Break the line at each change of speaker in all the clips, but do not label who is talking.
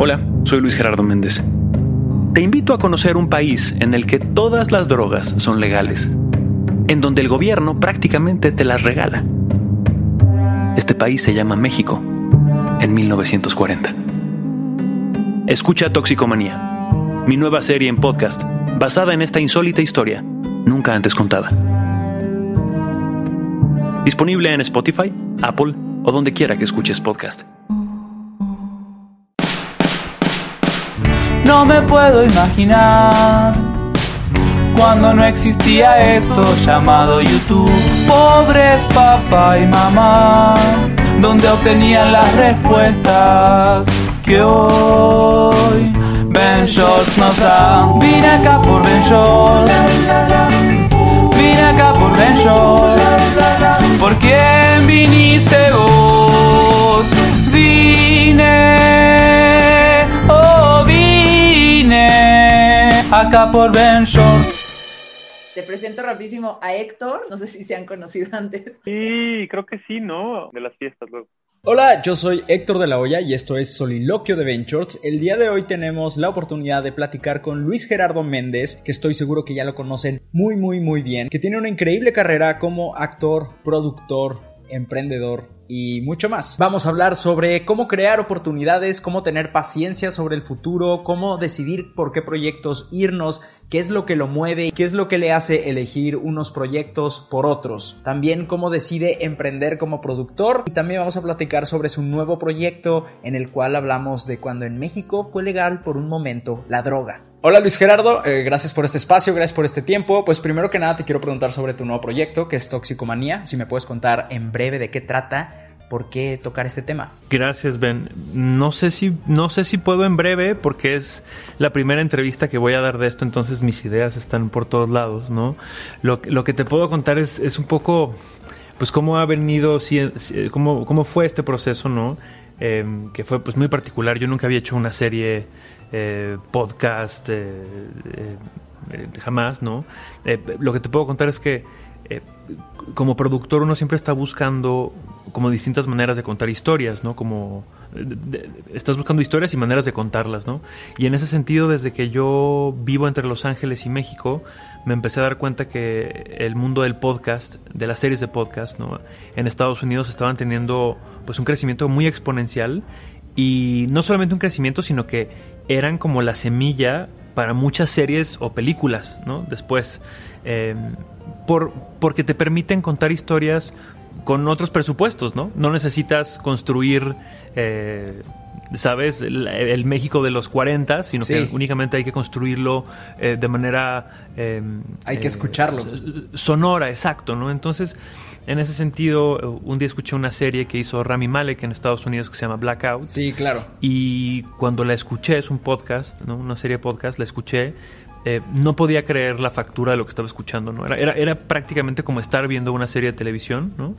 Hola, soy Luis Gerardo Méndez. Te invito a conocer un país en el que todas las drogas son legales, en donde el gobierno prácticamente te las regala. Este país se llama México, en 1940. Escucha Toxicomanía, mi nueva serie en podcast, basada en esta insólita historia, nunca antes contada. Disponible en Spotify, Apple o donde quiera que escuches podcast.
No me puedo imaginar cuando no existía esto llamado YouTube. Pobres papá y mamá, donde obtenían las respuestas que hoy Ben Shorts nos da. Vine acá por Ben Shorts. Vine acá por Ben Shorts. ¿Por quién viniste acá por Ben Shorts.
Te presento rapidísimo a Héctor, no sé si se han conocido antes.
Sí, creo que sí, ¿no? De las fiestas luego.
Hola, yo soy Héctor de la Hoya y esto es Soliloquio de Ventures. El día de hoy tenemos la oportunidad de platicar con Luis Gerardo Méndez, que estoy seguro que ya lo conocen muy muy muy bien, que tiene una increíble carrera como actor, productor, emprendedor y mucho más. Vamos a hablar sobre cómo crear oportunidades, cómo tener paciencia sobre el futuro, cómo decidir por qué proyectos irnos, qué es lo que lo mueve, qué es lo que le hace elegir unos proyectos por otros. También cómo decide emprender como productor y también vamos a platicar sobre su nuevo proyecto en el cual hablamos de cuando en México fue legal por un momento la droga. Hola Luis Gerardo, eh, gracias por este espacio, gracias por este tiempo. Pues primero que nada te quiero preguntar sobre tu nuevo proyecto que es Toxicomanía, si me puedes contar en breve de qué trata por qué tocar este tema.
Gracias, Ben. No sé si, no sé si puedo en breve, porque es la primera entrevista que voy a dar de esto, entonces mis ideas están por todos lados, ¿no? Lo, lo que te puedo contar es, es un poco, pues, cómo ha venido, cómo, cómo fue este proceso, ¿no? Eh, que fue pues muy particular. Yo nunca había hecho una serie, eh, podcast, eh, eh, jamás, ¿no? Lo que te puedo contar es que como productor uno siempre está buscando como distintas maneras de contar historias, ¿no? Como estás buscando historias y maneras de contarlas, ¿no? Y en ese sentido, desde que yo vivo entre Los Ángeles y México, me empecé a dar cuenta que el mundo del podcast, de las series de podcast, ¿no? En Estados Unidos estaban teniendo pues un crecimiento muy exponencial y no solamente un crecimiento, sino que eran como la semilla para muchas series o películas, ¿no? Después, eh, por, porque te permiten contar historias con otros presupuestos, ¿no? No necesitas construir, eh, ¿sabes? El, el México de los 40, sino
Sí.
que únicamente hay que construirlo eh, de manera... eh,
Hay que
eh,
escucharlo.
sonora, exacto, ¿no? Entonces, en ese sentido, un día escuché una serie que hizo Rami Malek en Estados Unidos que se llama Blackout.
Sí, claro.
Y cuando la escuché, es un podcast, ¿no? Una serie de podcast, la escuché. eh, no podía creer la factura de lo que estaba escuchando, ¿no? Era, era, era prácticamente como estar viendo una serie de televisión, ¿no?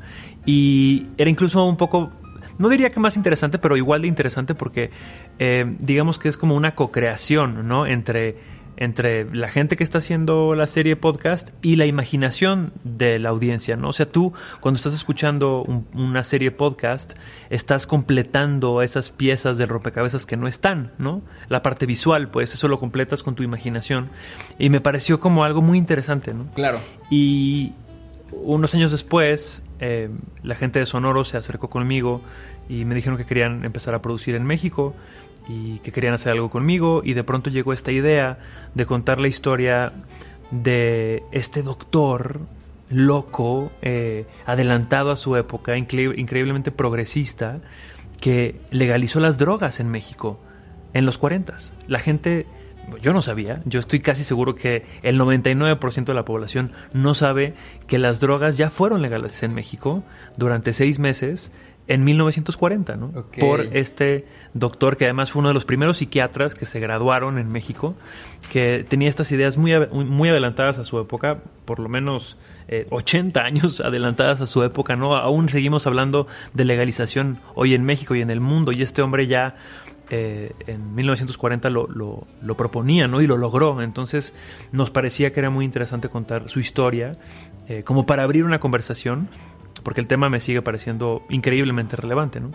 Y era incluso un poco, no diría que más interesante, pero igual de interesante porque eh, digamos que es como una co-creación, ¿no? Entre, entre la gente que está haciendo la serie podcast y la imaginación de la audiencia, ¿no? O sea, tú cuando estás escuchando un- una serie podcast, estás completando esas piezas del rompecabezas que no están, ¿no? La parte visual, pues eso lo completas con tu imaginación. Y me pareció como algo muy interesante, ¿no?
Claro.
Y unos años después, eh, la gente de Sonoro se acercó conmigo y me dijeron que querían empezar a producir en México y que querían hacer algo conmigo. Y de pronto llegó esta idea de contar la historia de este doctor loco, eh, adelantado a su época, incre- increíblemente progresista, que legalizó las drogas en México en los 40. La gente, yo no sabía, yo estoy casi seguro que el 99% de la población no sabe que las drogas ya fueron legales en México durante seis meses. en 1940, ¿no? Por este doctor que además fue uno de los primeros psiquiatras que se graduaron en México, que tenía estas ideas muy, muy adelantadas a su época, por lo menos eh, 80 años adelantadas a su época, ¿no? Aún seguimos hablando de legalización hoy en México y en el mundo, y este hombre ya eh, en 1940 lo, lo- proponía, ¿no? Y lo logró. Entonces nos parecía que era muy interesante contar su historia, eh, como para abrir una conversación, porque el tema me sigue pareciendo increíblemente relevante, ¿no?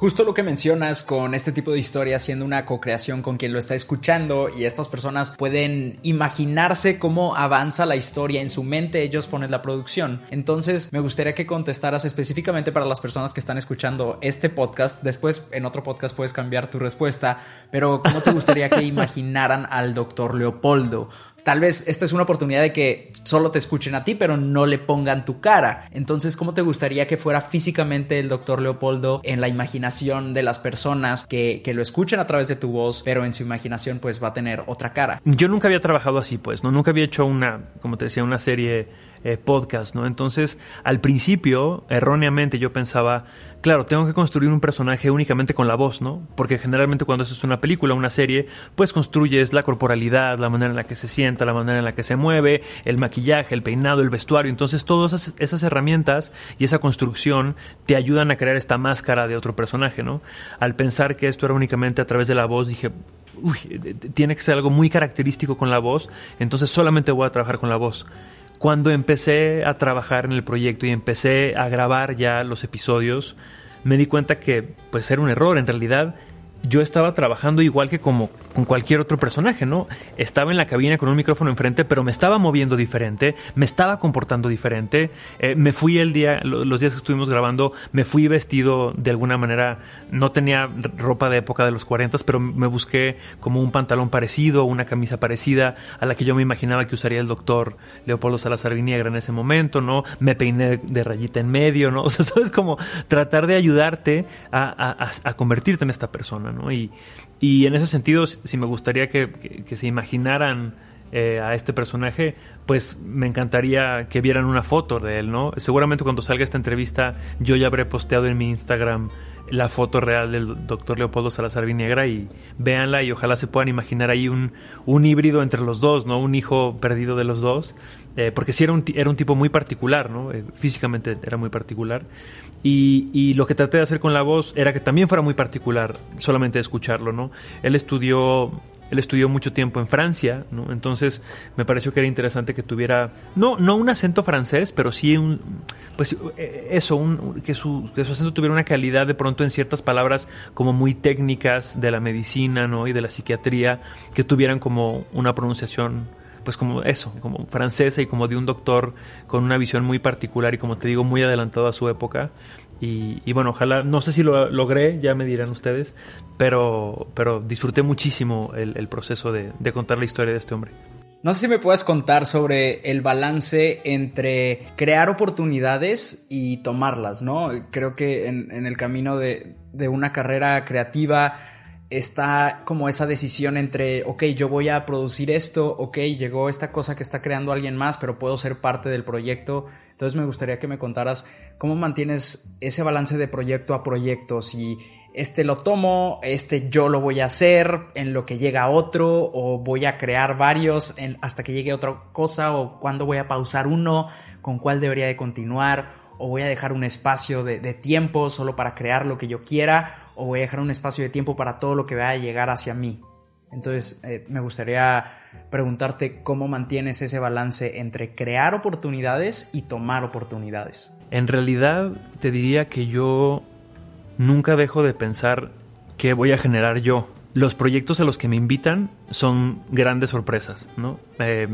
Justo lo que mencionas con este tipo de historia siendo una co-creación con quien lo está escuchando y estas personas pueden imaginarse cómo avanza la historia en su mente, ellos ponen la producción. Entonces me gustaría que contestaras específicamente para las personas que están escuchando este podcast. Después en otro podcast puedes cambiar tu respuesta, pero ¿cómo te gustaría que imaginaran al doctor Leopoldo? Tal vez esta es una oportunidad de que solo te escuchen a ti, pero no le pongan tu cara. Entonces, ¿cómo te gustaría que fuera físicamente el doctor Leopoldo en la imaginación de las personas que, que lo escuchen a través de tu voz, pero en su imaginación pues va a tener otra cara?
Yo nunca había trabajado así, pues, ¿no? Nunca había hecho una, como te decía, una serie eh, podcast, ¿no? Entonces, al principio, erróneamente, yo pensaba, claro, tengo que construir un personaje únicamente con la voz, ¿no? Porque generalmente cuando haces una película, una serie, pues construyes la corporalidad, la manera en la que se sienta, la manera en la que se mueve, el maquillaje, el peinado, el vestuario. Entonces, todas esas, esas herramientas y esa construcción te ayudan a crear esta máscara de otro personaje, ¿no? Al pensar que esto era únicamente a través de la voz, dije, uy, de- de- tiene que ser algo muy característico con la voz, entonces solamente voy a trabajar con la voz. Cuando empecé a trabajar en el proyecto y empecé a grabar ya los episodios, me di cuenta que pues era un error. En realidad, yo estaba trabajando igual que como con cualquier otro personaje, ¿no? Estaba en la cabina con un micrófono enfrente, pero me estaba moviendo diferente, me estaba comportando diferente. Eh, me fui el día, lo- los días que estuvimos grabando, me fui vestido de alguna manera, no tenía ropa de época de los 40, pero me busqué como un pantalón parecido, una camisa parecida a la que yo me imaginaba que usaría el doctor Leopoldo Salazar Viniegra en ese momento, ¿no? Me peiné de rayita en medio, ¿no? O sea, sabes como tratar de ayudarte a convertirte en esta persona, Y, y en ese sentido, si me gustaría que, que- que se imaginaran eh, a este personaje, pues me encantaría que vieran una foto de él, ¿no? Seguramente cuando salga esta entrevista yo ya habré posteado en mi Instagram la foto real del doctor Leopoldo Salazar Viniegra y véanla y ojalá se puedan imaginar ahí un, un híbrido entre los dos, ¿no? Un hijo perdido de los dos, eh, porque sí era un, era un tipo muy particular, ¿no? Eh, físicamente era muy particular. Y, y lo que traté de hacer con la voz era que también fuera muy particular, solamente escucharlo, ¿no? Él estudió él estudió mucho tiempo en Francia, ¿no? Entonces me pareció que era interesante que tuviera, no, no un acento francés, pero sí un, pues eh, eso, un, que, su, que su acento tuviera una calidad de pronto en ciertas palabras como muy técnicas de la medicina, ¿no? Y de la psiquiatría, que tuvieran como una pronunciación pues como eso, como francesa y como de un doctor con una visión muy particular y como te digo, muy adelantado a su época. Y, bueno, ojalá, no sé si lo logré, ya me dirán ustedes, pero, pero disfruté muchísimo el, proceso de, de contar la historia de este hombre.
No sé si me puedes contar sobre el balance entre crear oportunidades y tomarlas, ¿no? Creo que en, en el camino de, de una carrera creativa está como esa decisión entre, ok, yo voy a producir esto, ok, llegó esta cosa que está creando alguien más, pero puedo ser parte del proyecto. Entonces me gustaría que me contaras cómo mantienes ese balance de proyecto a proyecto, si este lo tomo, este yo lo voy a hacer en lo que llega otro, o voy a crear varios hasta que llegue otra cosa, o cuándo voy a pausar uno, con cuál debería de continuar, o voy a dejar un espacio de tiempo solo para crear lo que yo quiera, o voy a dejar un espacio de tiempo para todo lo que vaya a llegar hacia mí. Entonces, eh, me gustaría preguntarte cómo mantienes ese balance entre crear oportunidades y tomar oportunidades.
En realidad, te diría que yo nunca dejo de pensar qué voy a generar yo. Los proyectos a los que me invitan son grandes sorpresas, ¿no? Eh,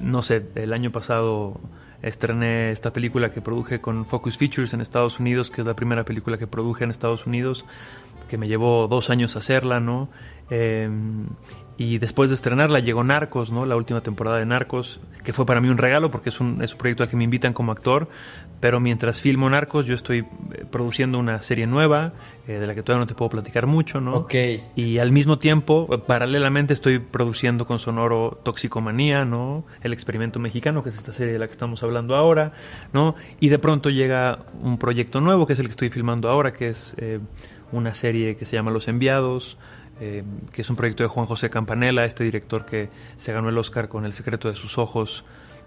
no sé, el año pasado estrené esta película que produje con Focus Features en Estados Unidos, que es la primera película que produje en Estados Unidos que me llevó dos años hacerla, ¿no? Eh, y después de estrenarla llegó Narcos, ¿no? La última temporada de Narcos, que fue para mí un regalo porque es un, es un proyecto al que me invitan como actor. Pero mientras filmo Narcos, yo estoy eh, produciendo una serie nueva, eh, de la que todavía no te puedo platicar mucho, ¿no?
Ok.
Y al mismo tiempo, eh, paralelamente, estoy produciendo con Sonoro Toxicomanía, ¿no? El experimento mexicano, que es esta serie de la que estamos hablando ahora, ¿no? Y de pronto llega un proyecto nuevo, que es el que estoy filmando ahora, que es eh, una serie que se llama Los Enviados, eh, que es un proyecto de Juan José Campanella, este director que se ganó el Oscar con El secreto de sus ojos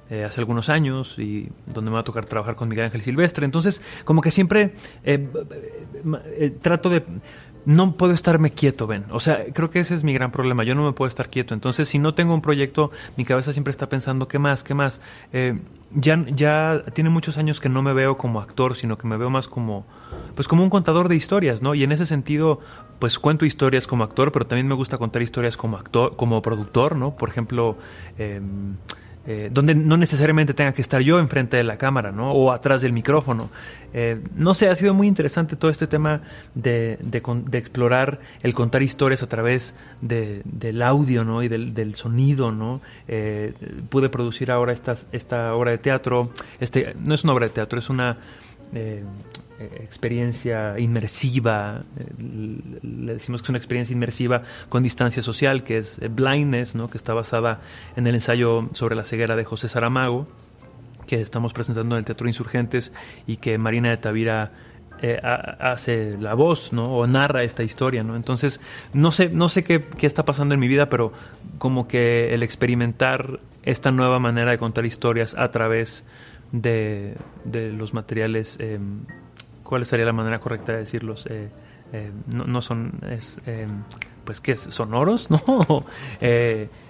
eh, hace algunos años y donde me va a tocar trabajar con Miguel Ángel Silvestre. Entonces, como que siempre eh, trato de... No puedo estarme quieto, ven. O sea, creo que ese es mi gran problema. Yo no me puedo estar quieto. Entonces, si no tengo un proyecto, mi cabeza siempre está pensando, ¿qué más? ¿Qué más? Ya, ya tiene muchos años que no me veo como actor, sino que me veo más como, pues como un contador de historias, ¿no? Y en ese sentido, pues cuento historias como actor, pero también me gusta contar historias como actor, como productor, ¿no? Por ejemplo, eh, eh, donde no necesariamente tenga que estar yo enfrente de la cámara, ¿no? O atrás del micrófono. Eh, no sé, ha sido muy interesante todo este tema de, de, de explorar el contar historias a través de, del audio, ¿no? Y del, sonido, ¿no? Eh, pude producir ahora esta, esta obra de teatro. Este, no es una obra de teatro, es una experiencia inmersiva, le decimos que es una experiencia inmersiva con distancia social, que es Blindness, ¿no? que está basada en el ensayo sobre la ceguera de José Saramago, que estamos presentando en el Teatro Insurgentes y que Marina de Tavira eh, hace la voz, ¿no? O narra esta historia, ¿no? Entonces, no sé, no sé qué, qué, está pasando en mi vida, pero como que el experimentar esta nueva manera de contar historias a través de, de los materiales eh, ¿cuál sería la manera correcta de decirlos? Eh, eh, no, son, eh, pues, ¿qué es? ¿Sonoros? ¿No?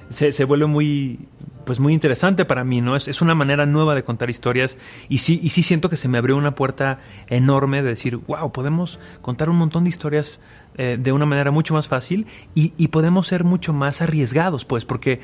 Se, se, vuelve muy, pues, muy interesante para mí, ¿no? Es, es, una manera nueva de contar historias y sí, y sí siento que se me abrió una puerta enorme de decir, wow, podemos contar un montón de historias de una manera mucho más fácil y, y, podemos ser mucho más arriesgados, pues, porque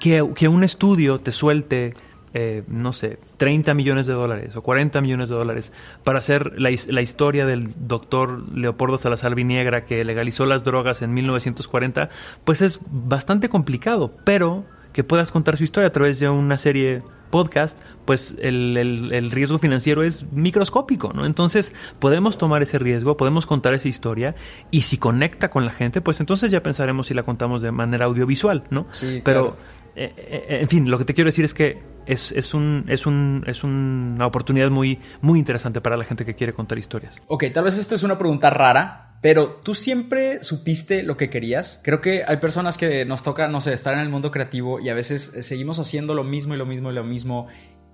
que, que un estudio te suelte eh, no sé, 30 millones de dólares o 40 millones de dólares para hacer la, la, historia del doctor Leopoldo Salazar Viniegra que legalizó las drogas en 1940, pues es bastante complicado, pero que puedas contar su historia a través de una serie podcast, pues el, el, el, riesgo financiero es microscópico, ¿no? Entonces podemos tomar ese riesgo, podemos contar esa historia y si conecta con la gente, pues entonces ya pensaremos si la contamos de manera audiovisual, ¿no?
Sí,
Pero,
claro.
Eh, eh, en fin, lo que te quiero decir es que es, es, un, es, un, es una oportunidad muy, muy interesante para la gente que quiere contar historias.
Ok, tal vez esto es una pregunta rara, pero ¿tú siempre supiste lo que querías? Creo que hay personas que nos toca, no sé, estar en el mundo creativo y a veces seguimos haciendo lo mismo y lo mismo y lo mismo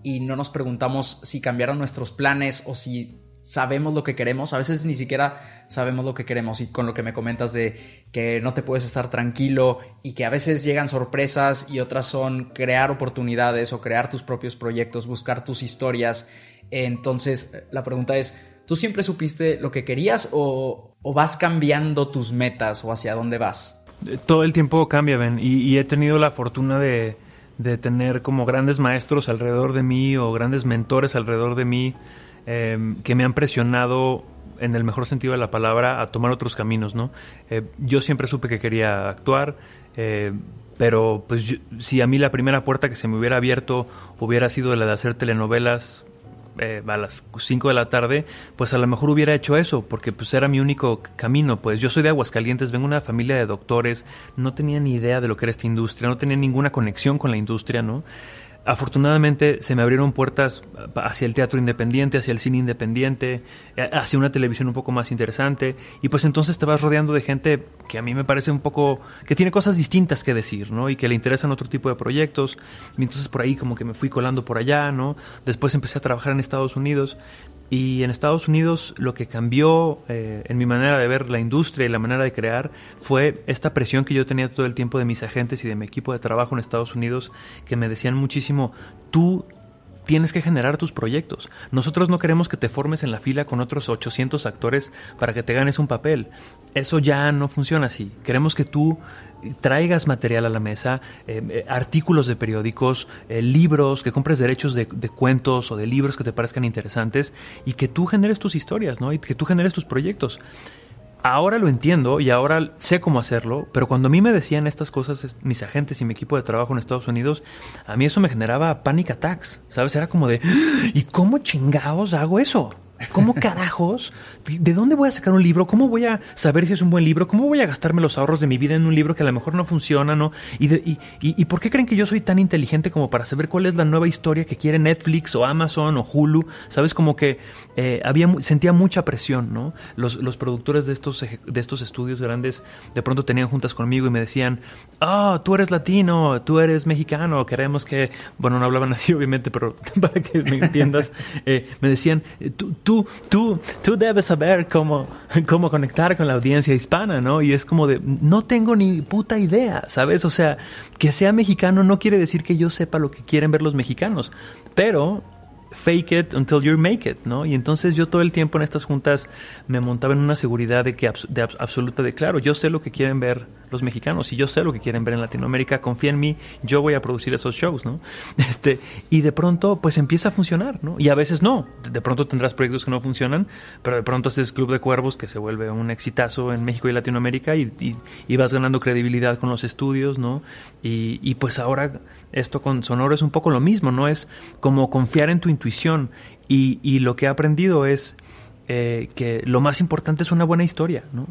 y no nos preguntamos si cambiaron nuestros planes o si sabemos lo que queremos, a veces ni siquiera sabemos lo que queremos y con lo que me comentas de que no te puedes estar tranquilo y que a veces llegan sorpresas y otras son crear oportunidades o crear tus propios proyectos, buscar tus historias. Entonces la pregunta es, ¿tú siempre supiste lo que querías o, vas cambiando tus metas o hacia dónde vas?
Todo el tiempo cambia, Ben, y, he tenido la fortuna de tener como grandes maestros alrededor de mí o grandes mentores alrededor de mí eh, que me han presionado en el mejor sentido de la palabra a tomar otros caminos, ¿no? Eh, yo siempre supe que quería actuar, eh, pero pues yo, si a mí la primera puerta que se me hubiera abierto hubiera sido la de hacer telenovelas eh, a las 5 de la tarde, pues a lo mejor hubiera hecho eso, porque pues era mi único camino, pues yo soy de Aguascalientes, vengo de una familia de doctores, no tenía ni idea de lo que era esta industria, no tenía ninguna conexión con la industria, ¿no? Afortunadamente se me abrieron puertas hacia el teatro independiente, hacia el cine independiente, hacia una televisión un poco más interesante y pues entonces te vas rodeando de gente que a mí me parece un poco que tiene cosas distintas que decir, ¿no? Y que le interesan otro tipo de proyectos. Y entonces por ahí como que me fui colando por allá, ¿no? Después empecé a trabajar en Estados Unidos y en Estados Unidos lo que cambió eh, en mi manera de ver la industria y la manera de crear fue esta presión que yo tenía todo el tiempo de mis agentes y de mi equipo de trabajo en Estados Unidos que me decían muchísimo, tú tienes que generar tus proyectos. Nosotros no queremos que te formes en la fila con otros 800 actores para que te ganes un papel. Eso ya no funciona así. Queremos que tú traigas material a la mesa, eh, artículos de periódicos, eh, libros, que compres derechos de, de, cuentos o de libros que te parezcan interesantes y que tú generes tus historias, ¿no? Y que tú generes tus proyectos. ahora lo entiendo y ahora sé cómo hacerlo, pero cuando a mí me decían estas cosas, mis agentes y mi equipo de trabajo en Estados Unidos, a mí eso me generaba panic attacks, ¿sabes? Era como de, ¿y cómo chingados hago eso? ¿Cómo carajos? ¿De dónde voy a sacar un libro? ¿Cómo voy a saber si es un buen libro? ¿Cómo voy a gastarme los ahorros de mi vida en un libro que a lo mejor no funciona, no? ¿Y, de- y, y- y por qué creen que yo soy tan inteligente como para saber cuál es la nueva historia que quiere Netflix o Amazon o Hulu? ¿Sabes? Como que eh, había, sentía mucha presión, ¿no? Los, los productores de estos, de estos estudios grandes de pronto tenían juntas conmigo y me decían, ah, tú eres latino, tú eres mexicano, queremos que, bueno, no hablaban así obviamente, pero para que me entiendas, eh, me decían, tú, tú, tú, tú debes saber cómo, cómo conectar con la audiencia hispana, ¿no? Y es como de, no tengo ni puta idea, ¿sabes? O sea, que sea mexicano no quiere decir que yo sepa lo que quieren ver los mexicanos, pero fake it until you make it, ¿no? Y entonces yo todo el tiempo en estas juntas me montaba en una seguridad de que abs- de abs- absoluta de claro, yo sé lo que quieren ver los mexicanos y yo sé lo que quieren ver en Latinoamérica, confía en mí, yo voy a producir esos shows, ¿no? Este, y de pronto pues empieza a funcionar, ¿no? Y a veces no, de- pronto tendrás proyectos que no funcionan, pero de pronto haces Club de Cuervos que se vuelve un exitazo en México y Latinoamérica y, y- y vas ganando credibilidad con los estudios, ¿no? Y, y pues ahora esto con Sonoro es un poco lo mismo, ¿no? Es como confiar en tu intuición y, y lo que he aprendido es eh, que lo más importante es una buena historia, ¿no?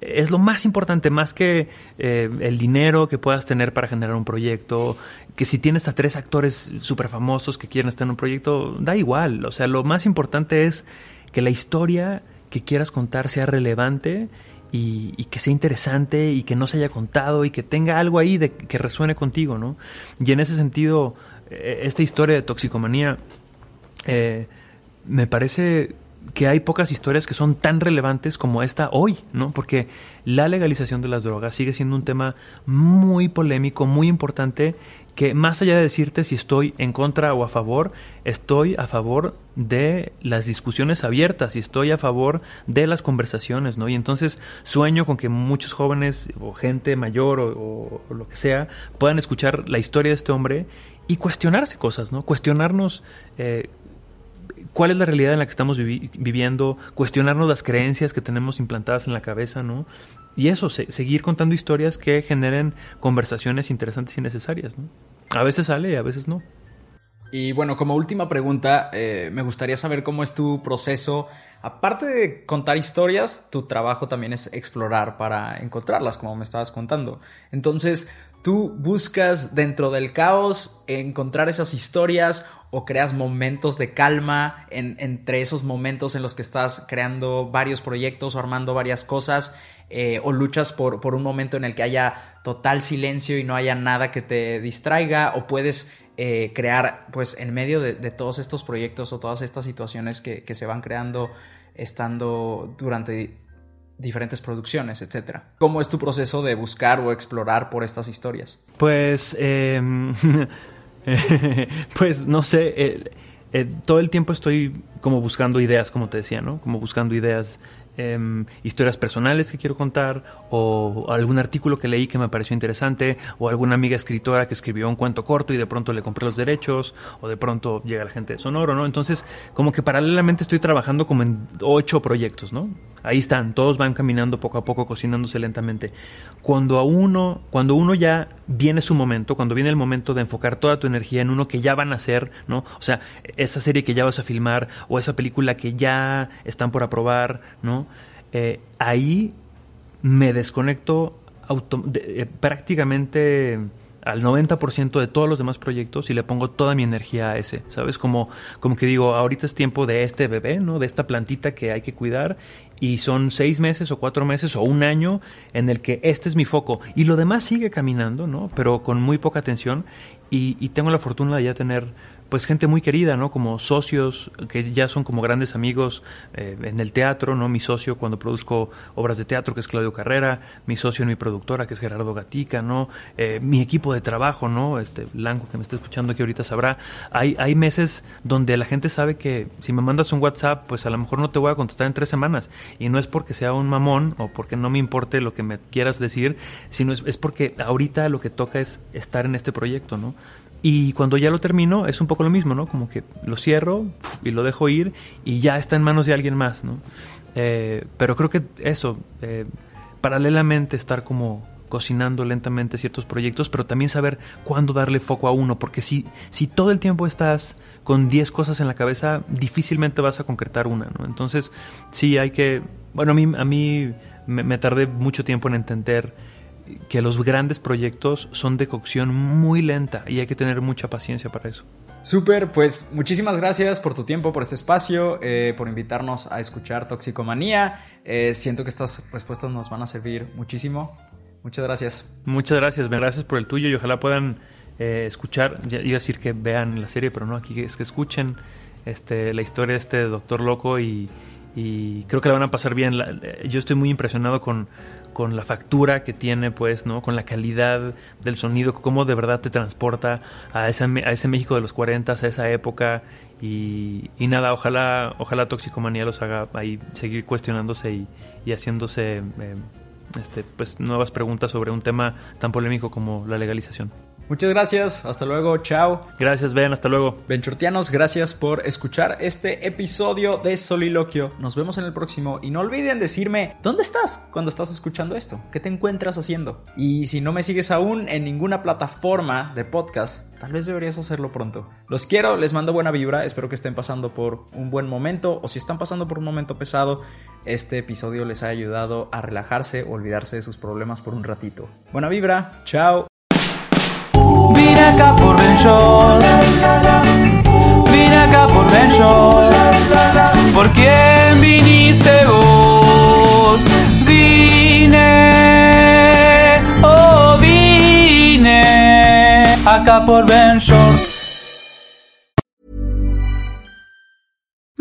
Es lo más importante, más que eh, el dinero que puedas tener para generar un proyecto, que si tienes a tres actores súper famosos que quieren estar en un proyecto, da igual. O sea, lo más importante es que la historia que quieras contar sea relevante y, y que sea interesante y que no se haya contado y que tenga algo ahí de que resuene contigo, ¿no? Y en ese sentido, eh, esta historia de toxicomanía eh, me parece que hay pocas historias que son tan relevantes como esta hoy, ¿no? Porque la legalización de las drogas sigue siendo un tema muy polémico, muy importante, que más allá de decirte si estoy en contra o a favor, estoy a favor de las discusiones abiertas y estoy a favor de las conversaciones, ¿no? Y entonces sueño con que muchos jóvenes o gente mayor o, lo que sea puedan escuchar la historia de este hombre y cuestionarse cosas, ¿no? Cuestionarnos eh, cuál es la realidad en la que estamos vivi- viviendo, cuestionarnos las creencias que tenemos implantadas en la cabeza, ¿no? Y eso, se- seguir contando historias que generen conversaciones interesantes y necesarias, ¿no? A veces sale y a veces no.
Y bueno, como última pregunta, eh, me gustaría saber cómo es tu proceso. Aparte de contar historias, tu trabajo también es explorar para encontrarlas, como me estabas contando. Entonces, ¿tú buscas dentro del caos encontrar esas historias o creas momentos de calma en- entre esos momentos en los que estás creando varios proyectos o armando varias cosas? eh, o luchas por un momento en el que haya total silencio y no haya nada que te distraiga o puedes eh, crear pues en medio de, todos estos proyectos o todas estas situaciones que, se van creando estando durante diferentes producciones, etcétera. ¿Cómo es tu proceso de buscar o explorar por estas historias?
Pues, eh, pues no sé, eh, eh, todo el tiempo estoy como buscando ideas, como te decía, ¿no? Como buscando ideas, em, historias personales que quiero contar, o algún artículo que leí que me pareció interesante, o alguna amiga escritora que escribió un cuento corto y de pronto le compré los derechos, o de pronto llega la gente de Sonoro, ¿no? Entonces, como que paralelamente estoy trabajando como en ocho proyectos, ¿no? Ahí están, todos van caminando poco a poco, cocinándose lentamente. Cuando a uno, cuando uno ya viene su momento, cuando viene el momento de enfocar toda tu energía en uno que ya van a hacer, ¿no? O sea, esa serie que ya vas a filmar o esa película que ya están por aprobar, ¿no? Eh, ahí me desconecto auto- eh, prácticamente al 90% de todos los demás proyectos y le pongo toda mi energía a ese, ¿sabes? Como, como que digo, ahorita es tiempo de este bebé, ¿no? De esta plantita que hay que cuidar y son seis meses o cuatro meses o un año en el que este es mi foco y lo demás sigue caminando, ¿no? Pero con muy poca atención y, y tengo la fortuna de ya tener pues gente muy querida, ¿no? Como socios que ya son como grandes amigos eh, en el teatro, ¿no? Mi socio cuando produzco obras de teatro, que es Claudio Carrera, mi socio en mi productora, que es Gerardo Gatica, ¿no? Eh, mi equipo de trabajo, ¿no? Este Blanco que me está escuchando aquí ahorita sabrá. Hay, hay meses donde la gente sabe que si me mandas un WhatsApp, pues a lo mejor no te voy a contestar en tres semanas. Y no es porque sea un mamón o porque no me importe lo que me quieras decir, sino es, es porque ahorita lo que toca es estar en este proyecto, ¿no? Y cuando ya lo termino es un poco lo mismo, ¿no? Como que lo cierro y lo dejo ir y ya está en manos de alguien más, ¿no? Eh, pero creo que eso, eh, paralelamente estar como cocinando lentamente ciertos proyectos, pero también saber cuándo darle foco a uno, porque si, si todo el tiempo estás con 10 cosas en la cabeza, difícilmente vas a concretar una, ¿no? Entonces, sí hay que, bueno, a mí, a mí me, me tardé mucho tiempo en entender que los grandes proyectos son de cocción muy lenta y hay que tener mucha paciencia para eso.
Súper, pues muchísimas gracias por tu tiempo, por este espacio, eh, por invitarnos a escuchar Toxicomanía. Eh, siento que estas respuestas nos van a servir muchísimo. Muchas gracias.
Muchas gracias, gracias por el tuyo y ojalá puedan eh, escuchar, ya iba a decir que vean la serie, pero no, aquí es que escuchen este, la historia de este doctor loco y, y creo que la van a pasar bien. La- yo estoy muy impresionado con, con la factura que tiene, pues, ¿no? Con la calidad del sonido, cómo de verdad te transporta a ese, a ese México de los 40, a esa época. Y, y nada, ojalá, ojalá Toxicomanía los haga ahí seguir cuestionándose y, y haciéndose eh, este, pues, nuevas preguntas sobre un tema tan polémico como la legalización.
Muchas gracias, hasta luego, chao.
Gracias, Ben, hasta luego.
Benchortianos, gracias por escuchar este episodio de Soliloquio. Nos vemos en el próximo y no olviden decirme dónde estás cuando estás escuchando esto, qué te encuentras haciendo. Y si no me sigues aún en ninguna plataforma de podcast, tal vez deberías hacerlo pronto. Los quiero, les mando buena vibra, espero que estén pasando por un buen momento o si están pasando por un momento pesado, este episodio les ha ayudado a relajarse o olvidarse de sus problemas por un ratito. Buena vibra, chao.
Vine acá por Ben Shorts. Vine acá por Ben Shorts. ¿Por quién viniste vos? Vine, oh vine acá por Ben